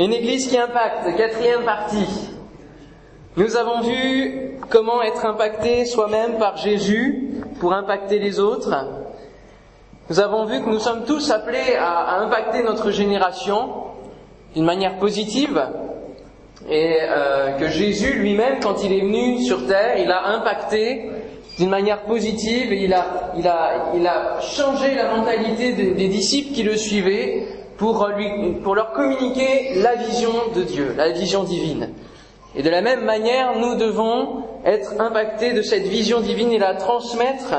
Une église qui impacte, quatrième partie. Nous avons vu comment être impacté soi-même par Jésus pour impacter les autres. Nous avons vu que nous sommes tous appelés à, impacter notre génération d'une manière positive et euh, que Jésus lui-même, quand il est venu sur terre, il a impacté d'une manière positive et il a, il a, il a changé la mentalité des, des disciples qui le suivaient pour, lui, pour leur communiquer la vision de Dieu, la vision divine. Et de la même manière, nous devons être impactés de cette vision divine et la transmettre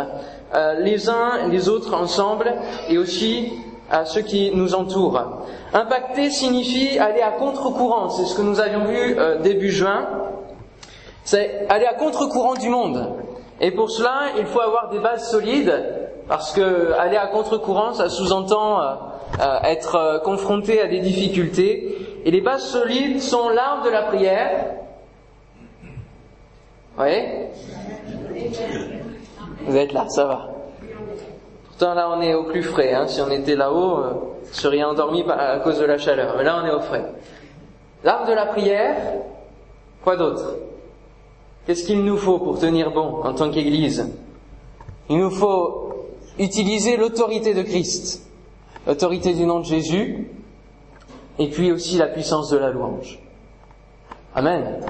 euh, les uns les autres ensemble et aussi à ceux qui nous entourent. Impacter signifie aller à contre-courant, c'est ce que nous avions vu euh, début juin. C'est aller à contre-courant du monde. Et pour cela, il faut avoir des bases solides, parce que aller à contre-courant, ça sous-entend euh, euh, être euh, confronté à des difficultés. Et les bases solides sont l'arme de la prière. Oui Vous êtes là, ça va. Pourtant là on est au plus frais. Hein. Si on était là-haut, euh, on serait endormi à cause de la chaleur. Mais là on est au frais. L'arme de la prière, quoi d'autre? Qu'est-ce qu'il nous faut pour tenir bon en tant qu'Église? Il nous faut utiliser l'autorité de Christ l'autorité du nom de Jésus, et puis aussi la puissance de la louange. Amen.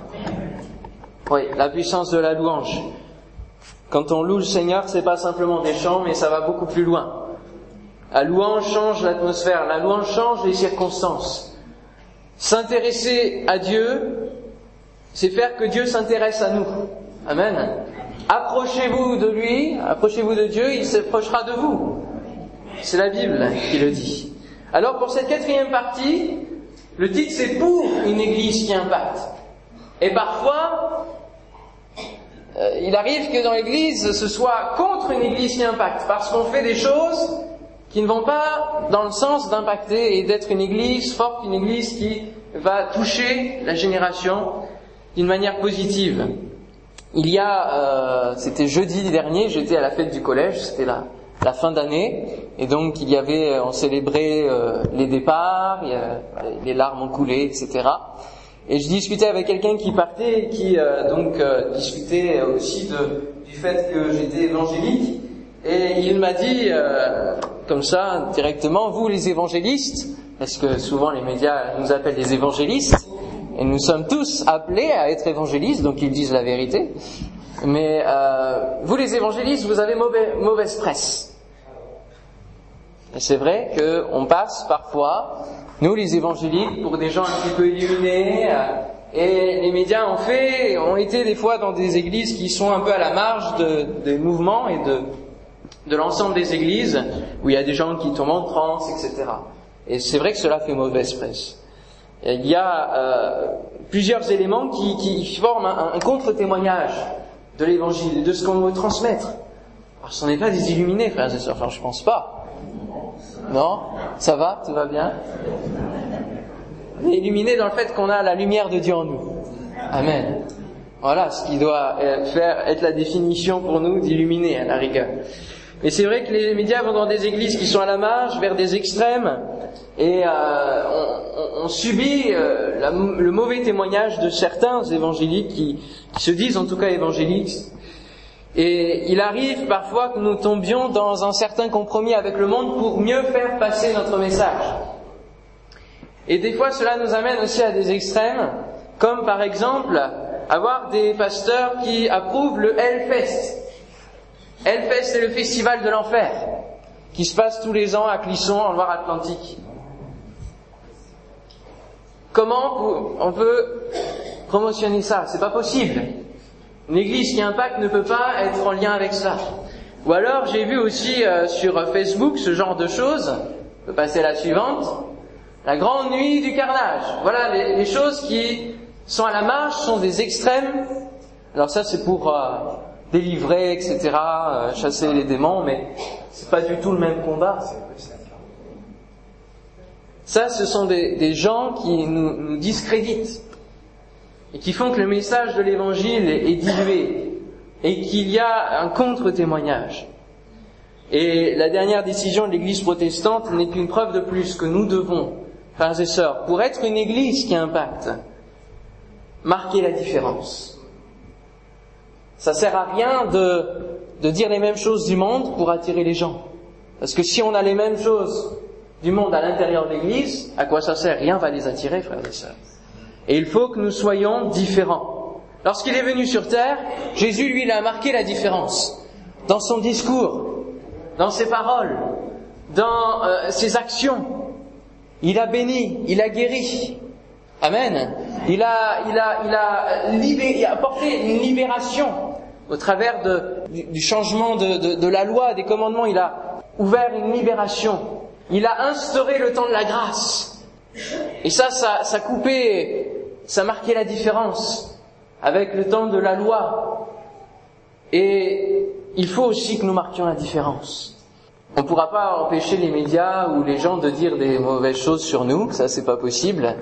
Oui, la puissance de la louange. Quand on loue le Seigneur, c'est pas simplement des chants, mais ça va beaucoup plus loin. La louange change l'atmosphère, la louange change les circonstances. S'intéresser à Dieu, c'est faire que Dieu s'intéresse à nous. Amen. Approchez-vous de lui, approchez-vous de Dieu, il s'approchera de vous. C'est la Bible qui le dit. Alors pour cette quatrième partie, le titre c'est pour une église qui impacte. Et parfois, euh, il arrive que dans l'église, ce soit contre une église qui impacte, parce qu'on fait des choses qui ne vont pas dans le sens d'impacter et d'être une église forte, une église qui va toucher la génération d'une manière positive. Il y a, euh, c'était jeudi dernier, j'étais à la fête du collège, c'était là la fin d'année, et donc il y avait, euh, on célébrait euh, les départs, les larmes ont coulé, etc. Et je discutais avec quelqu'un qui partait, qui euh, donc discutait aussi de, du fait que j'étais évangélique, et il m'a dit comme ça directement, vous les évangélistes, parce que souvent les médias nous appellent des évangélistes, et nous sommes tous appelés à être évangélistes, donc ils disent la vérité. Mais vous les évangélistes, vous avez mauvaise presse. C'est vrai qu'on passe parfois, nous les évangéliques, pour des gens un petit peu illuminés, euh, et les médias ont fait, ont été des fois dans des églises qui sont un peu à la marge de, des mouvements et de, de l'ensemble des églises, où il y a des gens qui tombent en transe, etc. Et c'est vrai que cela fait mauvaise presse. il y a euh, plusieurs éléments qui, qui forment un, un contre-témoignage de l'évangile, de ce qu'on veut transmettre. Alors ce n'est pas des illuminés, frères et sœurs, enfin je pense pas. Non Ça va Tout va bien On est illuminé dans le fait qu'on a la lumière de Dieu en nous. Amen. Voilà ce qui doit euh, être la définition pour nous d'illuminer à la rigueur. Mais c'est vrai que les médias vont dans des églises qui sont à la marge, vers des extrêmes, et euh, on, subit euh, le mauvais témoignage de certains évangéliques qui, qui, se disent en tout cas évangéliques, et il arrive parfois que nous tombions dans un certain compromis avec le monde pour mieux faire passer notre message. Et des fois, cela nous amène aussi à des extrêmes, comme par exemple avoir des pasteurs qui approuvent le Hellfest. Hellfest, c'est le festival de l'enfer, qui se passe tous les ans à Clisson, en Loire-Atlantique. Comment on peut promotionner ça? C'est pas possible. Une église qui impacte ne peut pas être en lien avec cela. Ou alors j'ai vu aussi euh, sur Facebook ce genre de choses. On peut passer à la suivante. La grande nuit du carnage. Voilà, les, choses qui sont à la marge sont des extrêmes. Alors ça c'est pour euh, délivrer, etc., euh, chasser les démons, mais c'est pas du tout le même combat. Ça, ce sont des, gens qui nous discréditent et qui font que le message de l'évangile est dilué et qu'il y a un contre-témoignage. Et la dernière décision de l'Église protestante n'est qu'une preuve de plus que nous devons frères et sœurs, pour être une église qui impacte, marquer la différence. Ça sert à rien de, de dire les mêmes choses du monde pour attirer les gens. Parce que si on a les mêmes choses du monde à l'intérieur de l'église, à quoi ça sert? Rien va les attirer, frères et sœurs. Et il faut que nous soyons différents. Lorsqu'il est venu sur terre, Jésus, lui, il a marqué la différence. Dans son discours, dans ses paroles, dans euh, ses actions. Il a béni, il a guéri. Amen. Il a, il a, il a, il a apporté une libération au travers du, changement de la loi, des commandements. Il a ouvert une libération. Il a instauré le temps de la grâce. Et ça, ça, ça coupait, ça marquait la différence avec le temps de la loi. Et il faut aussi que nous marquions la différence. On ne pourra pas empêcher les médias ou les gens de dire des mauvaises choses sur nous, ça c'est pas possible.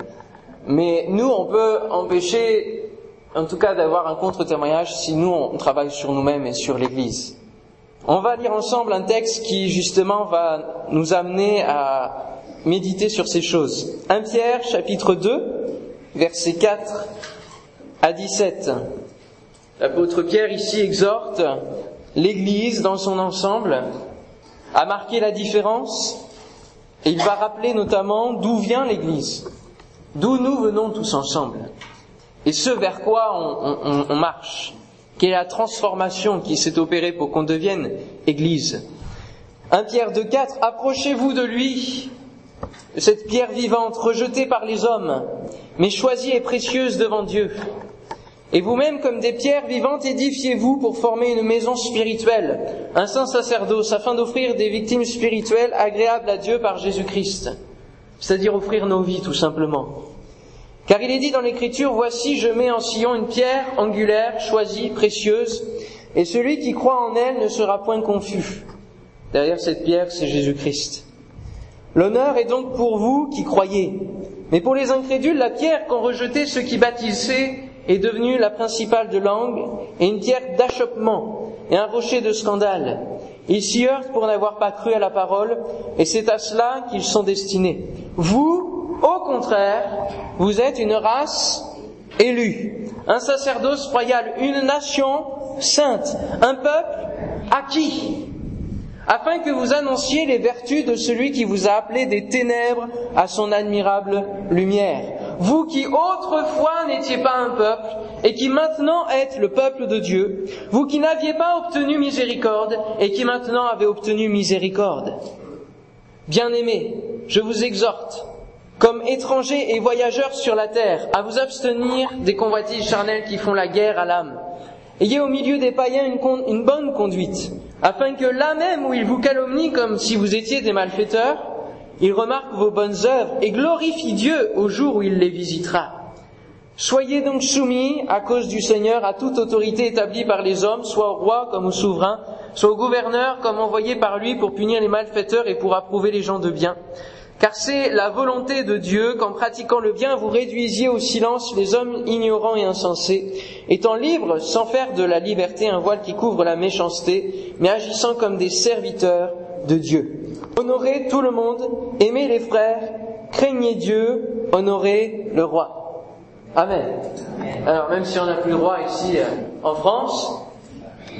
Mais nous, on peut empêcher, en tout cas, d'avoir un contre-témoignage si nous, on travaille sur nous-mêmes et sur l'Église. On va lire ensemble un texte qui, justement, va nous amener à méditer sur ces choses. 1 Pierre, chapitre 2, versets 4 à 17. L'apôtre Pierre ici exhorte l'Église dans son ensemble à marquer la différence et il va rappeler notamment d'où vient l'Église, d'où nous venons tous ensemble et ce vers quoi on, marche, quelle est la transformation qui s'est opérée pour qu'on devienne Église? 1 Pierre 2, 4, approchez-vous de lui, cette pierre vivante rejetée par les hommes, mais choisie et précieuse devant Dieu. Et vous-même, comme des pierres vivantes, édifiez-vous pour former une maison spirituelle, un saint sacerdoce, afin d'offrir des victimes spirituelles agréables à Dieu par Jésus-Christ. C'est-à-dire offrir nos vies, tout simplement. Car il est dit dans l'Écriture, Voici, je mets en sillon une pierre angulaire, choisie, précieuse, et celui qui croit en elle ne sera point confus. Derrière cette pierre, c'est Jésus-Christ. L'honneur est donc pour vous qui croyez. Mais pour les incrédules, la pierre qu'ont rejetée ceux qui baptisaient est devenue la principale de langue et une pierre d'achoppement et un rocher de scandale. Ils s'y heurtent pour n'avoir pas cru à la parole et c'est à cela qu'ils sont destinés. Vous, au contraire, vous êtes une race élue, un sacerdoce royal, une nation sainte, un peuple acquis, afin que vous annonciez les vertus de celui qui vous a appelé des ténèbres à son admirable lumière. Vous qui autrefois n'étiez pas un peuple et qui maintenant êtes le peuple de Dieu, vous qui n'aviez pas obtenu miséricorde et qui maintenant avez obtenu miséricorde. Bien-aimés, je vous exhorte, comme étrangers et voyageurs sur la terre, à vous abstenir des convoitises charnelles qui font la guerre à l'âme. Ayez au milieu des païens une, bonne conduite, afin que là même où ils vous calomnient comme si vous étiez des malfaiteurs, ils remarquent vos bonnes œuvres et glorifient Dieu au jour où il les visitera. Soyez donc soumis, à cause du Seigneur, à toute autorité établie par les hommes, soit au roi comme au souverain, soit au gouverneur comme envoyé par lui pour punir les malfaiteurs et pour approuver les gens de bien. Car c'est la volonté de Dieu qu'en pratiquant le bien, vous réduisiez au silence les hommes ignorants et insensés, étant libres sans faire de la liberté un voile qui couvre la méchanceté, mais agissant comme des serviteurs de Dieu. Honorez tout le monde, aimez les frères, craignez Dieu, honorez le roi. Amen. Alors même si on n'a plus le roi ici euh, en France,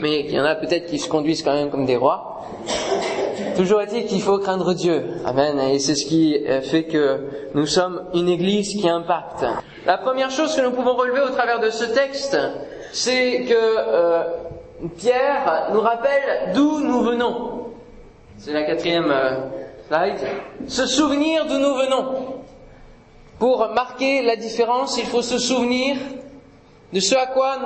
mais il y en a peut-être qui se conduisent quand même comme des rois, toujours est-il qu'il faut craindre Dieu. Amen. Et c'est ce qui fait que nous sommes une église qui impacte. La première chose que nous pouvons relever au travers de ce texte, c'est que euh, Pierre nous rappelle d'où nous venons. C'est la quatrième euh, slide. Se souvenir d'où nous venons. Pour marquer la différence, il faut se souvenir de ce à quoi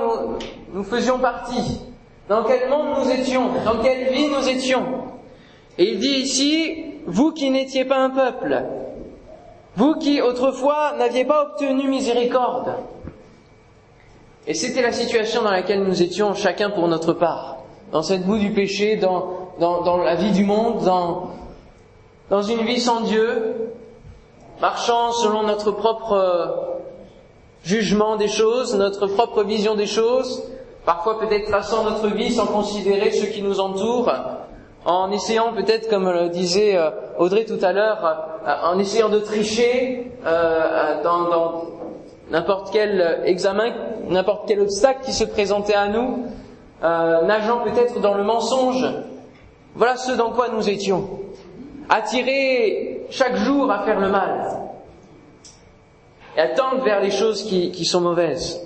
nous faisions partie, dans quel monde nous étions, dans quelle vie nous étions. Et il dit ici, vous qui n'étiez pas un peuple, vous qui autrefois n'aviez pas obtenu miséricorde. Et c'était la situation dans laquelle nous étions chacun pour notre part, dans cette boue du péché, dans, la vie du monde, dans, dans une vie sans Dieu, marchant selon notre propre jugement des choses, notre propre vision des choses, parfois peut-être traçant notre vie sans considérer ceux qui nous entourent, en essayant peut-être, comme le disait Audrey tout à l'heure, en essayant de tricher euh, dans, n'importe quel examen, n'importe quel obstacle qui se présentait à nous, euh, nageant peut-être dans le mensonge. Voilà ce dans quoi nous étions, attirés chaque jour à faire le mal et à tendre vers les choses qui, qui sont mauvaises.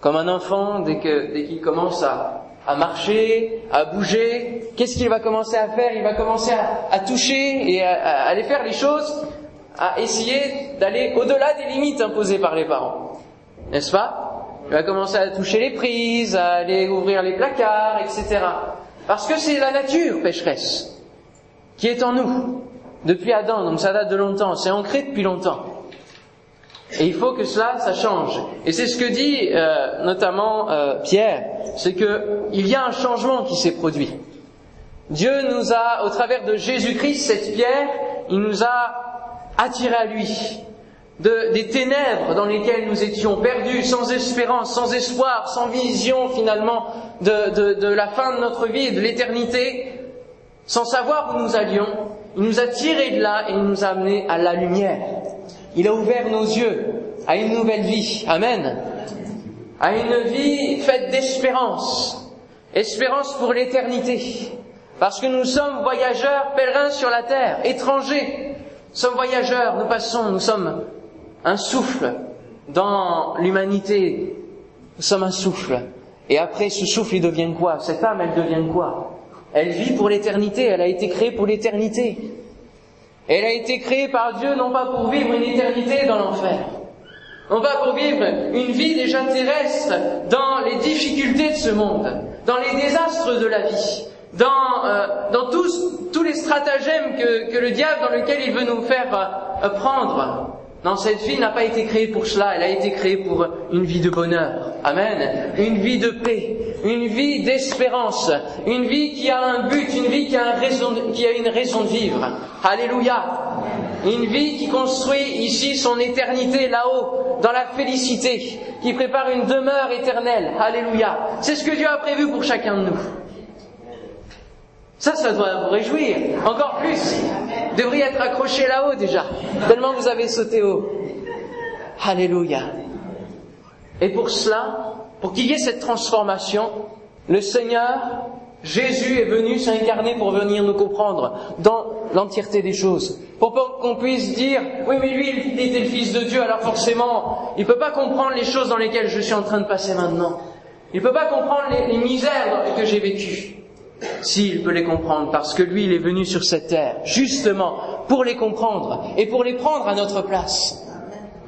Comme un enfant, dès qu'il commence à, à marcher, à bouger, qu'est-ce qu'il va commencer à faire? Il va commencer à, toucher et à, à, aller faire les choses, à essayer d'aller au-delà des limites imposées par les parents. N'est-ce pas? Il va commencer à toucher les prises, à aller ouvrir les placards, etc. Parce que c'est la nature pécheresse qui est en nous depuis Adam, donc ça date de longtemps, c'est ancré depuis longtemps. Et il faut que cela, ça change. Et c'est ce que dit euh, notamment euh, Pierre, c'est que il y a un changement qui s'est produit. Dieu nous a, au travers de Jésus-Christ, cette pierre, il nous a attirés à lui. De, des ténèbres dans lesquelles nous étions perdus, sans espérance, sans espoir, sans vision finalement de, de, de la fin de notre vie, de l'éternité, sans savoir où nous allions, il nous a tirés de là et il nous a amenés à la lumière. Il a ouvert nos yeux à une nouvelle vie. Amen. À une vie faite d'espérance. Espérance pour l'éternité. Parce que nous sommes voyageurs, pèlerins sur la terre, étrangers. Nous sommes voyageurs, nous passons, nous sommes un souffle dans l'humanité. Nous sommes un souffle. Et après ce souffle, il devient quoi? Cette âme, elle devient quoi? Elle vit pour l'éternité, elle a été créée pour l'éternité. Elle a été créée par Dieu non pas pour vivre une éternité dans l'enfer, non pas pour vivre une vie déjà terrestre dans les difficultés de ce monde, dans les désastres de la vie, dans, euh, dans tous, tous les stratagèmes que, que, le diable dans lequel il veut nous faire euh, prendre. Non, cette vie n'a pas été créée pour cela, elle a été créée pour une vie de bonheur. Amen. Une vie de paix, une vie d'espérance, une vie qui a un but, une vie qui a, une raison de vivre. Alléluia. Une vie qui construit ici son éternité là-haut, dans la félicité, qui prépare une demeure éternelle. Alléluia. C'est ce que Dieu a prévu pour chacun de nous. Ça, ça doit vous réjouir. Encore plus. Vous devriez être accroché là-haut déjà. Tellement vous avez sauté haut. Alléluia. Et pour cela, pour qu'il y ait cette transformation, le Seigneur, Jésus est venu s'incarner pour venir nous comprendre dans l'entièreté des choses. Pour qu'on puisse dire, oui mais lui il était le Fils de Dieu, alors forcément, il ne peut pas comprendre les choses dans lesquelles je suis en train de passer maintenant. Il ne peut pas comprendre les, les misères que j'ai vécues. S'il peut les comprendre, parce que lui, il est venu sur cette terre, justement, pour les comprendre et pour les prendre à notre place.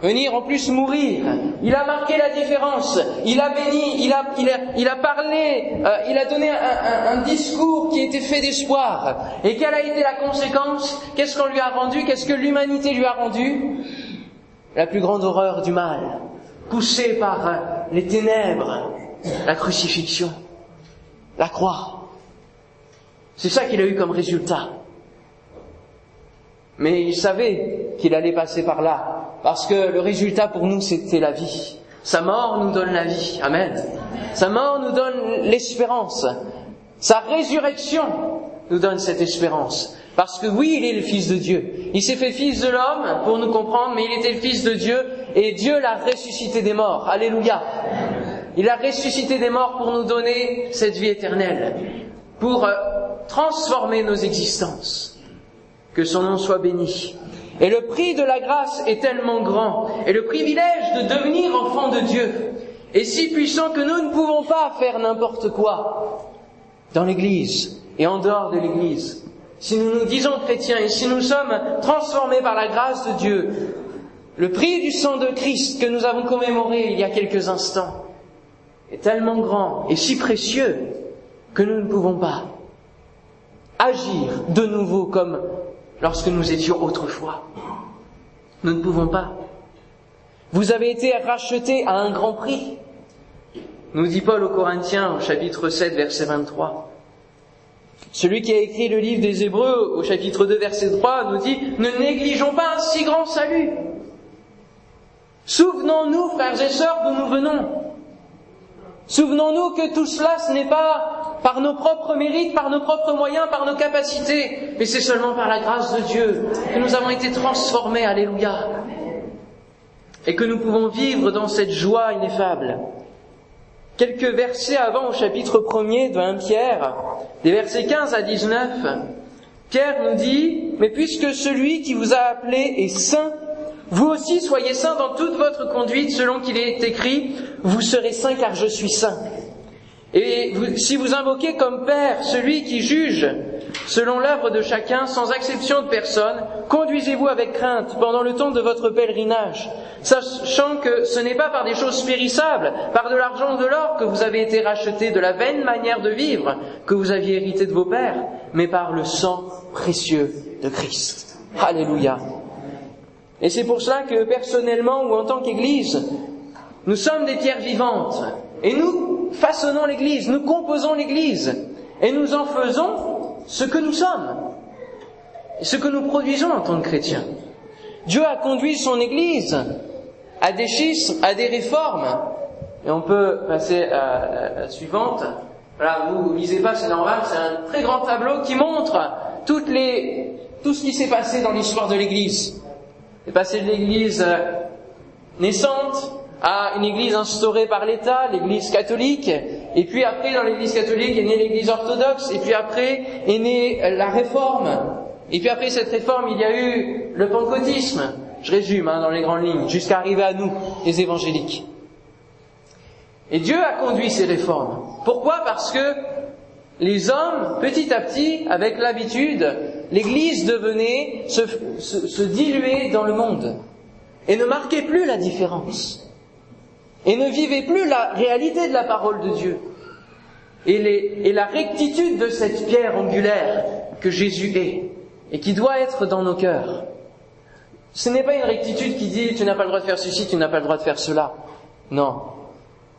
Venir en plus mourir. Il a marqué la différence. Il a béni, il a, parlé, euh, il a donné un, un, un, discours qui était fait d'espoir. Et quelle a été la conséquence? Qu'est-ce qu'on lui a rendu? Qu'est-ce que l'humanité lui a rendu? La plus grande horreur du mal, poussée par euh, les ténèbres, la crucifixion, la croix. C'est ça qu'il a eu comme résultat. Mais il savait qu'il allait passer par là, parce que le résultat pour nous, c'était la vie. Sa mort nous donne la vie. Amen. Sa mort nous donne l'espérance. Sa résurrection nous donne cette espérance. Parce que oui, il est le Fils de Dieu. Il s'est fait Fils de l'homme pour nous comprendre, mais il était le Fils de Dieu et Dieu l'a ressuscité des morts. Alléluia. Il a ressuscité des morts pour nous donner cette vie éternelle. Pour transformer nos existences. Que son nom soit béni. Et le prix de la grâce est tellement grand, et le privilège de devenir enfant de Dieu est si puissant que nous ne pouvons pas faire n'importe quoi dans l'Église et en dehors de l'Église. Si nous nous disons chrétiens et si nous sommes transformés par la grâce de Dieu, le prix du sang de Christ que nous avons commémoré il y a quelques instants est tellement grand et si précieux que nous ne pouvons pas agir de nouveau comme lorsque nous étions autrefois. Nous ne pouvons pas. Vous avez été rachetés à un grand prix, nous dit Paul aux Corinthiens au chapitre 7, verset 23. Celui qui a écrit le livre des Hébreux au chapitre 2, verset 3 nous dit Ne négligeons pas un si grand salut. Souvenons-nous, frères et sœurs, d'où nous venons. Souvenons-nous que tout cela, ce n'est pas par nos propres mérites, par nos propres moyens, par nos capacités, mais c'est seulement par la grâce de Dieu que nous avons été transformés, alléluia, et que nous pouvons vivre dans cette joie ineffable. Quelques versets avant au chapitre 1er de 1 Pierre, des versets 15 à 19, Pierre nous dit, mais puisque celui qui vous a appelé est saint, vous aussi soyez saints dans toute votre conduite, selon qu'il est écrit, vous serez saints car je suis saint. Et si vous invoquez comme Père celui qui juge selon l'œuvre de chacun, sans exception de personne, conduisez-vous avec crainte pendant le temps de votre pèlerinage, sachant que ce n'est pas par des choses périssables, par de l'argent ou de l'or que vous avez été rachetés de la vaine manière de vivre que vous aviez hérité de vos pères, mais par le sang précieux de Christ. Alléluia. Et c'est pour cela que personnellement ou en tant qu'Église, nous sommes des pierres vivantes. Et nous façonnons l'Église, nous composons l'Église. Et nous en faisons ce que nous sommes. Ce que nous produisons en tant que chrétiens. Dieu a conduit son Église à des schismes, à des réformes. Et on peut passer à la suivante. Voilà, vous lisez pas, c'est normal, c'est un très grand tableau qui montre toutes les, tout ce qui s'est passé dans l'histoire de l'Église. C'est passé de l'Église euh, naissante à une Église instaurée par l'État, l'Église catholique, et puis après dans l'Église catholique est née l'Église orthodoxe, et puis après est née la Réforme, et puis après cette réforme il y a eu le pentecôtisme, je résume hein, dans les grandes lignes, jusqu'à arriver à nous, les évangéliques. Et Dieu a conduit ces réformes. Pourquoi? Parce que les hommes, petit à petit, avec l'habitude, l'Église devenait se, se, diluer dans le monde. Et ne marquait plus la différence et ne vivait plus la réalité de la parole de Dieu et la rectitude de cette pierre angulaire que Jésus est et qui doit être dans nos cœurs. Ce n'est pas une rectitude qui dit tu n'as pas le droit de faire ceci, tu n'as pas le droit de faire cela. Non,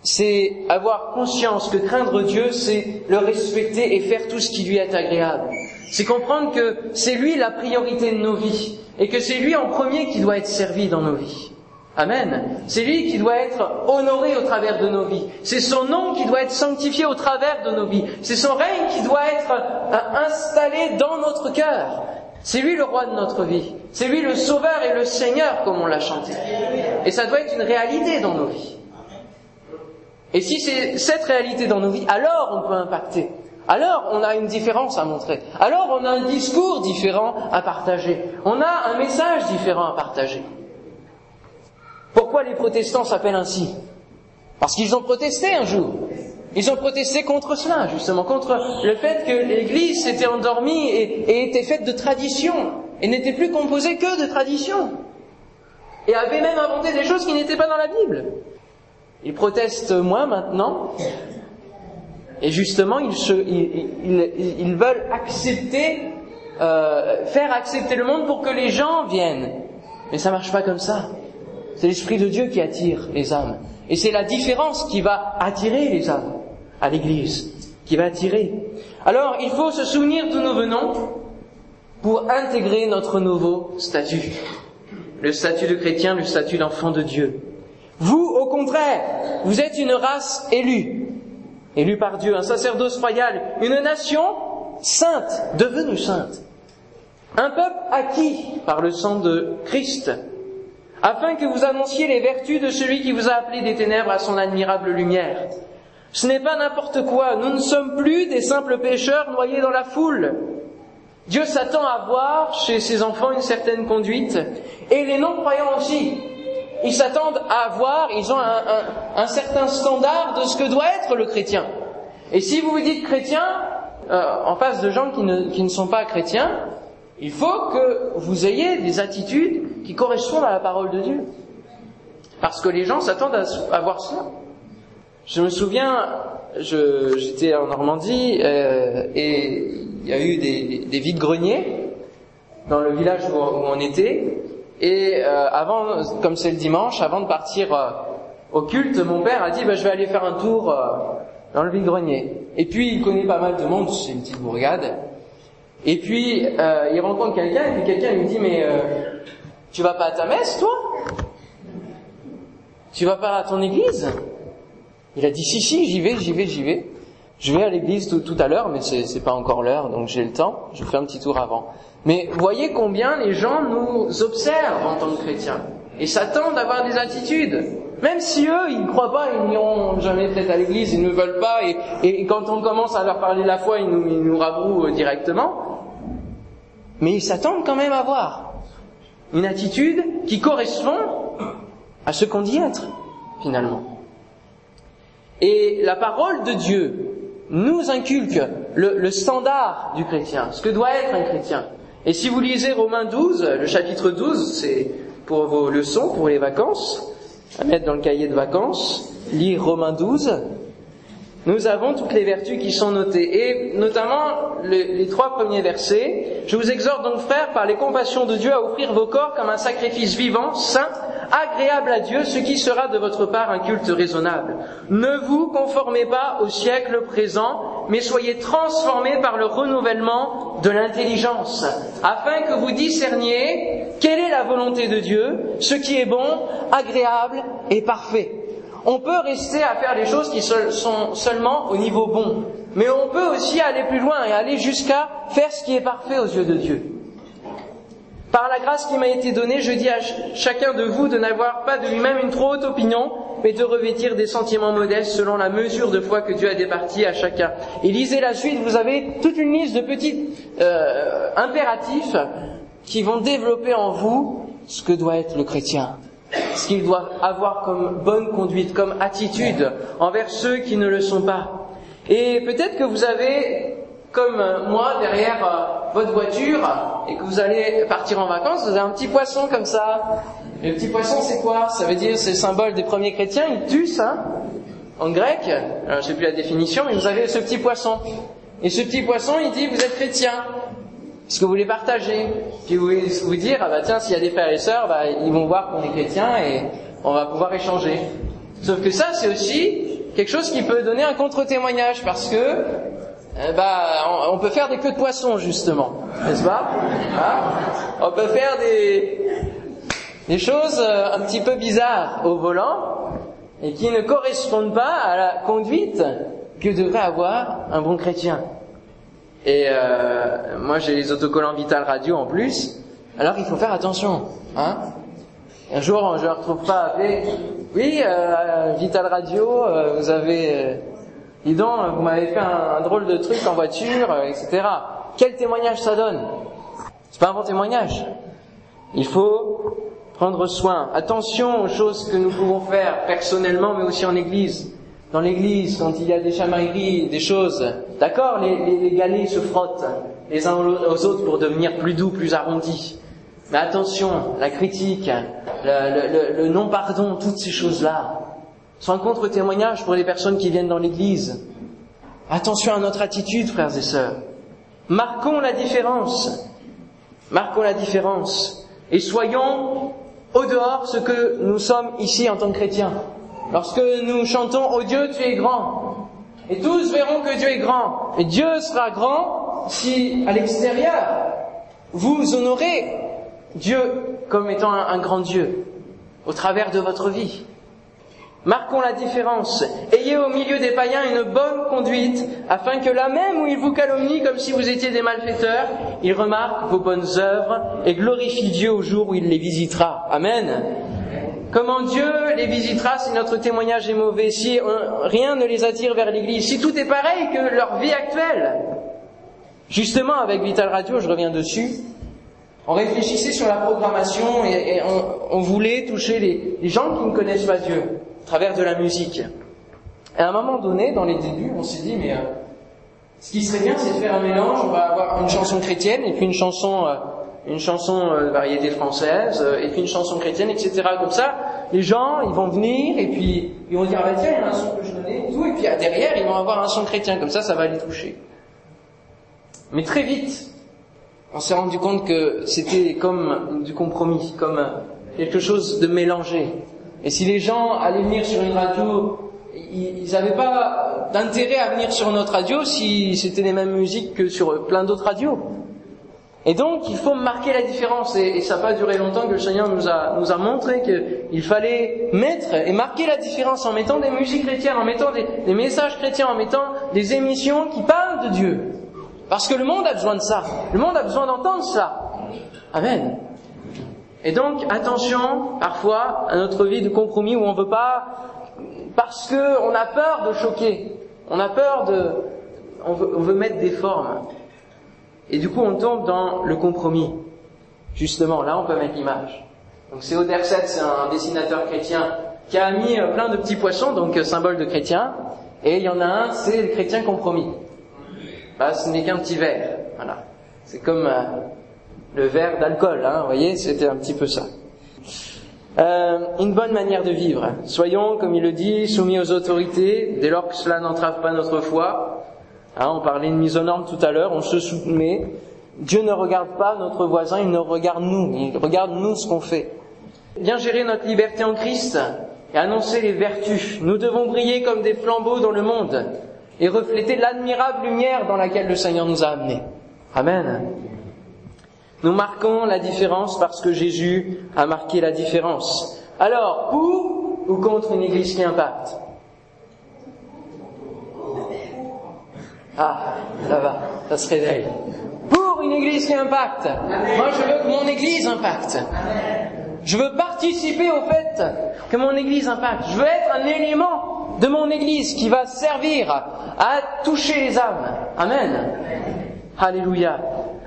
c'est avoir conscience que craindre Dieu, c'est le respecter et faire tout ce qui lui est agréable. C'est comprendre que c'est lui la priorité de nos vies et que c'est lui en premier qui doit être servi dans nos vies. Amen. C'est lui qui doit être honoré au travers de nos vies. C'est son nom qui doit être sanctifié au travers de nos vies. C'est son règne qui doit être euh, installé dans notre cœur. C'est lui le roi de notre vie. C'est lui le sauveur et le seigneur comme on l'a chanté. Et ça doit être une réalité dans nos vies. Et si c'est cette réalité dans nos vies, alors on peut impacter. Alors on a une différence à montrer. Alors on a un discours différent à partager. On a un message différent à partager. Pourquoi les protestants s'appellent ainsi? Parce qu'ils ont protesté un jour. Ils ont protesté contre cela, justement, contre le fait que l'Église s'était endormie et, était faite de traditions, et n'était plus composée que de traditions, et avait même inventé des choses qui n'étaient pas dans la Bible. Ils protestent moins maintenant. Et justement, ils, veulent accepter, euh, faire accepter le monde pour que les gens viennent. Mais ça marche pas comme ça. C'est l'Esprit de Dieu qui attire les âmes. Et c'est la différence qui va attirer les âmes à l'Église, qui va attirer. Alors, il faut se souvenir d'où nous venons pour intégrer notre nouveau statut. Le statut de chrétien, le statut d'enfant de Dieu. Vous, au contraire, vous êtes une race élue, élue par Dieu, un sacerdoce royal, une nation sainte, devenue sainte, un peuple acquis par le sang de Christ, afin que vous annonciez les vertus de celui qui vous a appelé des ténèbres à son admirable lumière. Ce n'est pas n'importe quoi, nous ne sommes plus des simples pécheurs noyés dans la foule. Dieu s'attend à voir chez ses enfants une certaine conduite, et les non-croyants aussi ils s'attendent à avoir, ils ont un, certain standard de ce que doit être le chrétien. Et si vous vous dites chrétien, euh, en face de gens qui ne, qui ne sont pas chrétiens, il faut que vous ayez des attitudes qui correspondent à la parole de Dieu. Parce que les gens s'attendent à, voir cela. Je me souviens, j'étais en Normandie euh, et il y a eu des, des vides-greniers dans le village où on était et euh, avant, comme c'est le dimanche, avant de partir euh, au culte, mon père a dit bah, je vais aller faire un tour euh, dans le vide-grenier. Et puis il connaît pas mal de monde, c'est une petite bourgade. Et puis il rencontre quelqu'un et puis quelqu'un lui dit mais tu vas pas à ta messe toi? Tu vas pas à ton église? Il a dit si si j'y vais, j'y vais, j'y vais. Je vais à l'église tout, à l'heure, mais c'est, c'est pas encore l'heure, donc j'ai le temps. Je fais un petit tour avant. Mais voyez combien les gens nous observent en tant que chrétiens et s'attendent à avoir des attitudes. Même si eux, ils ne croient pas, ils n'iront jamais peut-être à l'église, ils ne veulent pas, et, quand on commence à leur parler la foi, ils nous, ils nous rabrouent directement. Mais ils s'attendent quand même à voir une attitude qui correspond à ce qu'on dit être, finalement. Et la parole de Dieu nous inculque le, standard du chrétien, ce que doit être un chrétien. Et si vous lisez Romains 12, le chapitre 12, c'est pour vos leçons, pour les vacances, à mettre dans le cahier de vacances, lire Romains 12, nous avons toutes les vertus qui sont notées, et notamment les, trois premiers versets. Je vous exhorte donc, frères, par les compassions de Dieu, à offrir vos corps comme un sacrifice vivant, saint, agréable à Dieu, ce qui sera de votre part un culte raisonnable. Ne vous conformez pas au siècle présent, mais soyez transformés par le renouvellement de l'intelligence, afin que vous discerniez quelle est la volonté de Dieu, ce qui est bon, agréable et parfait on peut rester à faire des choses qui sont seulement au niveau bon, mais on peut aussi aller plus loin et aller jusqu'à faire ce qui est parfait aux yeux de Dieu. Par la grâce qui m'a été donnée, je dis à chacun de vous de n'avoir pas de lui-même une trop haute opinion, mais de revêtir des sentiments modestes selon la mesure de foi que Dieu a départie à chacun. Et lisez la suite, vous avez toute une liste de petits euh, impératifs qui vont développer en vous ce que doit être le chrétien ce qu'il doit avoir comme bonne conduite, comme attitude envers ceux qui ne le sont pas. Et peut-être que vous avez, comme moi, derrière euh, votre voiture, et que vous allez partir en vacances, vous avez un petit poisson comme ça. le petit poisson, c'est quoi? Ça veut dire, c'est le symbole des premiers chrétiens, ils tuent ça, en grec. Alors, je sais plus la définition, mais vous avez ce petit poisson. Et ce petit poisson, il dit, vous êtes chrétien. Est-ce que vous voulez partager Puis vous vous dire, ah bah tiens, s'il y a des frères et sœurs, bah, ils vont voir qu'on est chrétien et on va pouvoir échanger. Sauf que ça, c'est aussi quelque chose qui peut donner un contre-témoignage parce que eh bah, on, peut faire des queues de poisson justement, n'est-ce pas? Hein? On peut faire des, des choses euh, un petit peu bizarres au volant et qui ne correspondent pas à la conduite que devrait avoir un bon chrétien. Et euh, moi, j'ai les autocollants Vital Radio en plus. Alors, il faut faire attention. Hein un jour, je ne retrouve pas. Oui, euh, Vital Radio, euh, vous avez... Euh, dis donc, vous m'avez fait un, drôle de truc en voiture, euh, etc. Quel témoignage ça donne? C'est pas un bon témoignage. Il faut prendre soin. Attention aux choses que nous pouvons faire personnellement, mais aussi en Église dans l'église, quand il y a des chamailleries, des choses, d'accord, les, galets se frottent les uns aux autres pour devenir plus doux, plus arrondis. Mais attention, la critique, le, non-pardon, toutes ces choses-là sont un contre-témoignage pour les personnes qui viennent dans l'église. Attention à notre attitude, frères et sœurs. Marquons la différence. Marquons la différence. Et soyons au dehors ce que nous sommes ici en tant que chrétiens. Lorsque nous chantons Oh Dieu, tu es grand, et tous verront que Dieu est grand, et Dieu sera grand si à l'extérieur vous honorez Dieu comme étant un, grand Dieu au travers de votre vie. Marquons la différence. Ayez au milieu des païens une bonne conduite, afin que là même où ils vous calomnient comme si vous étiez des malfaiteurs, ils remarquent vos bonnes œuvres et glorifient Dieu au jour où il les visitera. Amen. Comment Dieu les visitera si notre témoignage est mauvais, si rien ne les attire vers l'Église, si tout est pareil que leur vie actuelle? Justement, avec Vital Radio, je reviens dessus, on réfléchissait sur la programmation et, on, voulait toucher les, gens qui ne connaissent pas Dieu à travers de la musique. Et à un moment donné, dans les débuts, on s'est dit, mais euh, ce qui serait bien, c'est de faire un mélange. On va avoir une chanson chrétienne et puis une chanson euh, une chanson euh, de variété française, euh, et puis une chanson chrétienne, etc. Comme ça, les gens, ils vont venir, et puis ils vont dire, ah bah tiens, il y a un son que je connais, et tout, et puis ah, derrière, ils vont avoir un son chrétien, comme ça, ça va les toucher. Mais très vite, on s'est rendu compte que c'était comme du compromis, comme quelque chose de mélangé. Et si les gens allaient venir sur une radio, ils n'avaient pas d'intérêt à venir sur notre radio si c'était les mêmes musiques que sur plein d'autres radios. Et donc, il faut marquer la différence. Et, ça n'a pas duré longtemps que le Seigneur nous a, montré qu'il fallait mettre et marquer la différence en mettant des musiques chrétiennes, en mettant des, messages chrétiens, en mettant des émissions qui parlent de Dieu. Parce que le monde a besoin de ça. Le monde a besoin d'entendre ça. Amen. Et donc, attention, parfois, à notre vie de compromis où on ne veut pas, parce qu'on a peur de choquer. On a peur de, on veut mettre des formes. Et du coup, on tombe dans le compromis. Justement, là, on peut mettre l'image. Donc, c'est Oderset, c'est un dessinateur chrétien qui a mis euh, plein de petits poissons, donc euh, symbole de chrétien. Et il y en a un, c'est le chrétien compromis. Là, ce n'est qu'un petit verre. Voilà. C'est comme euh, le verre d'alcool, hein, vous voyez, c'était un petit peu ça. Euh, une bonne manière de vivre. Soyons, comme il le dit, soumis aux autorités, dès lors que cela n'entrave pas notre foi. Hein, on parlait de mise aux normes tout à l'heure, on se soumet. Dieu ne regarde pas notre voisin, il nous regarde nous, il regarde nous ce qu'on fait. Bien gérer notre liberté en Christ et annoncer les vertus. Nous devons briller comme des flambeaux dans le monde et refléter l'admirable lumière dans laquelle le Seigneur nous a amenés. Amen. Nous marquons la différence parce que Jésus a marqué la différence. Alors, pour ou contre une église qui impacte? Ah, ça va, ça se réveille. Pour une église qui impacte. Moi, je veux que mon église impacte. Je veux participer au fait que mon église impacte. Je veux être un élément de mon église qui va servir à toucher les âmes. Amen. Alléluia.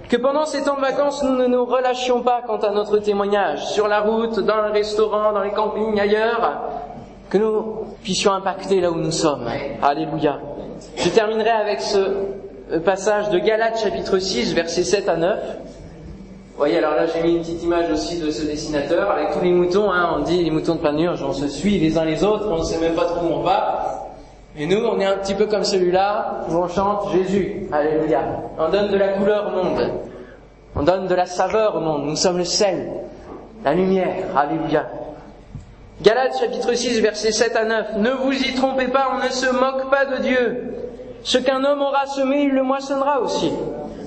Que pendant ces temps de vacances, nous ne nous relâchions pas quant à notre témoignage, sur la route, dans le restaurant, dans les campings, ailleurs, que nous puissions impacter là où nous sommes. Alléluia. Je terminerai avec ce euh, passage de Galates chapitre 6, versets 7 à 9. Vous voyez, alors là j'ai mis une petite image aussi de ce dessinateur avec tous les moutons, hein, on dit les moutons de planure, on se suit les uns les autres, on ne sait même pas trop où on va. Et nous, on est un petit peu comme celui-là, où on chante Jésus, Alléluia. On donne de la couleur au monde, on donne de la saveur au monde, nous sommes le sel, la lumière, Alléluia. Galates chapitre 6 versets 7 à 9. Ne vous y trompez pas, on ne se moque pas de Dieu. Ce qu'un homme aura semé, il le moissonnera aussi.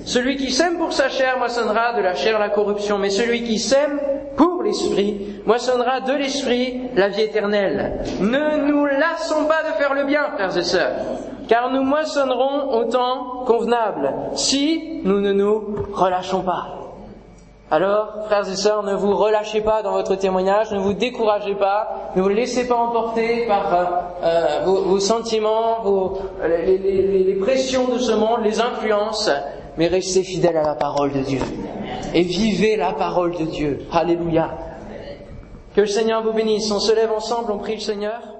Celui qui sème pour sa chair moissonnera de la chair la corruption, mais celui qui sème pour l'esprit moissonnera de l'esprit la vie éternelle. Ne nous lassons pas de faire le bien, frères et sœurs, car nous moissonnerons au temps convenable, si nous ne nous relâchons pas. Alors, frères et sœurs, ne vous relâchez pas dans votre témoignage, ne vous découragez pas, ne vous laissez pas emporter par euh, euh, vos, sentiments, vos, les, les pressions de ce monde, les influences, mais restez fidèles à la parole de Dieu. Et vivez la parole de Dieu. Alléluia. Que le Seigneur vous bénisse. On se lève ensemble, on prie le Seigneur.